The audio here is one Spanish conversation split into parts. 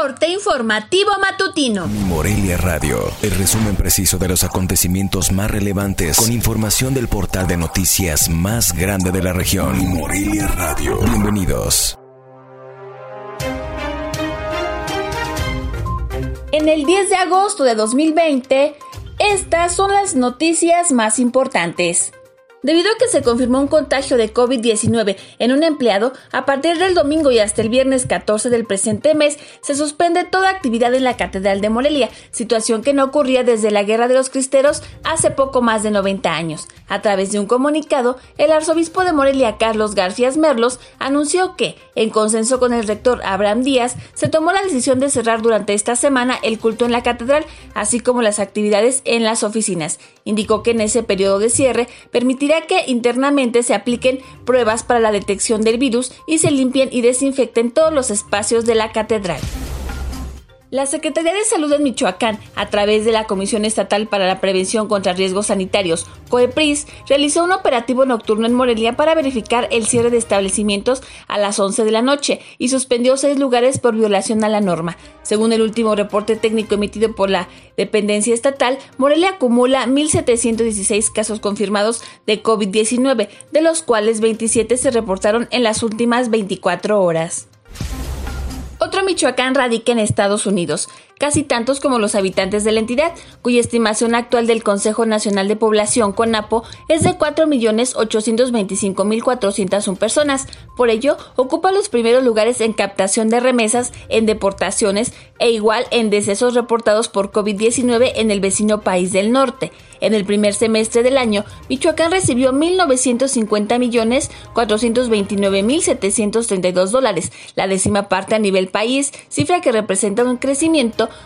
Corte informativo matutino. Morelia Radio, el resumen preciso de los acontecimientos más relevantes con información del portal de noticias más grande de la región. Morelia Radio. Bienvenidos. En el 10 de agosto de 2020, estas son las noticias más importantes. Debido a que se confirmó un contagio de COVID-19 en un empleado, a partir del domingo y hasta el viernes 14 del presente mes, se suspende toda actividad en la Catedral de Morelia, situación que no ocurría desde la Guerra de los Cristeros hace poco más de 90 años. A través de un comunicado, el arzobispo de Morelia, Carlos García Merlos, anunció que, en consenso con el rector Abraham Díaz, se tomó la decisión de cerrar durante esta semana el culto en la catedral, así como las actividades en las oficinas. Indicó que en ese periodo de cierre permitirá que internamente se apliquen pruebas para la detección del virus y se limpien y desinfecten todos los espacios de la catedral. La Secretaría de Salud en Michoacán, a través de la Comisión Estatal para la Prevención contra Riesgos Sanitarios, COEPRIS, realizó un operativo nocturno en Morelia para verificar el cierre de establecimientos a las 11 de la noche y suspendió seis lugares por violación a la norma. Según el último reporte técnico emitido por la dependencia estatal, Morelia acumula 1.716 casos confirmados de COVID-19, de los cuales 27 se reportaron en las últimas 24 horas. Otro Michoacán radica en Estados Unidos, casi tantos como los habitantes de la entidad, cuya estimación actual del Consejo Nacional de Población, CONAPO, es de 4.825.401 personas. Por ello, ocupa los primeros lugares en captación de remesas, en deportaciones e igual en decesos reportados por COVID-19 en el vecino país del norte. En el primer semestre del año, Michoacán recibió 1.950.429.732 dólares, la décima parte a nivel país, cifra que representa un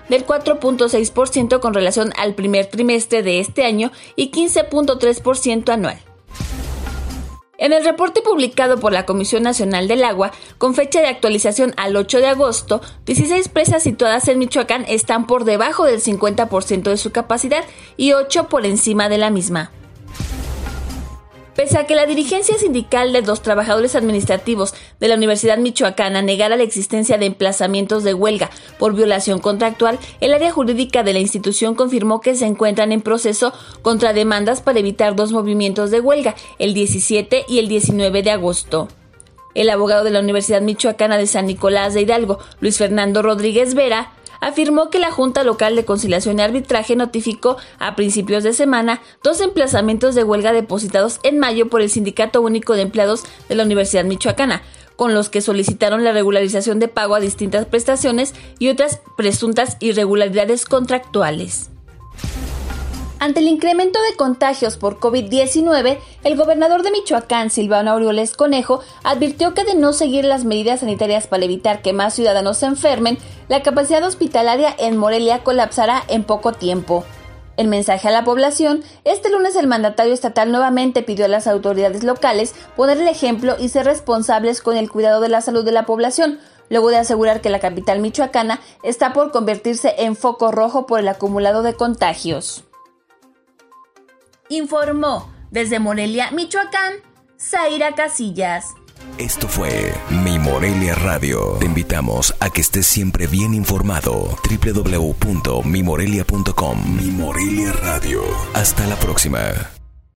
del 4.6% con relación al primer trimestre de este año y 15.3% anual. En el reporte publicado por la Comisión Nacional del Agua, con fecha de actualización al 8 de agosto, 16 presas situadas en Michoacán están por debajo del 50% de su capacidad y 8 por encima de la misma. Pese a que la dirigencia sindical de los trabajadores administrativos de la Universidad Michoacana negara la existencia de emplazamientos de huelga por violación contractual, el área jurídica de la institución confirmó que se encuentran en proceso contra demandas para evitar dos movimientos de huelga, el 17 y el 19 de agosto. El abogado de la Universidad Michoacana de San Nicolás de Hidalgo, Luis Fernando Rodríguez Vera, afirmó que la Junta Local de Conciliación y Arbitraje notificó a principios de semana dos emplazamientos de huelga depositados en mayo por el Sindicato Único de Empleados de la Universidad Michoacana, con los que solicitaron la regularización de pago a distintas prestaciones y otras presuntas irregularidades contractuales. Ante el incremento de contagios por COVID-19, el gobernador de Michoacán, Silvano Aureoles Conejo, advirtió que de no seguir las medidas sanitarias para evitar que más ciudadanos se enfermen, la capacidad hospitalaria en Morelia colapsará en poco tiempo. En mensaje a la población, este lunes el mandatario estatal nuevamente pidió a las autoridades locales poner el ejemplo y ser responsables con el cuidado de la salud de la población, luego de asegurar que la capital michoacana está por convertirse en foco rojo por el acumulado de contagios informó desde Morelia, Michoacán, Zaira Casillas. Esto fue Mi Morelia Radio. Te invitamos a que estés siempre bien informado. www.mimorelia.com Mi Morelia Radio. Hasta la próxima.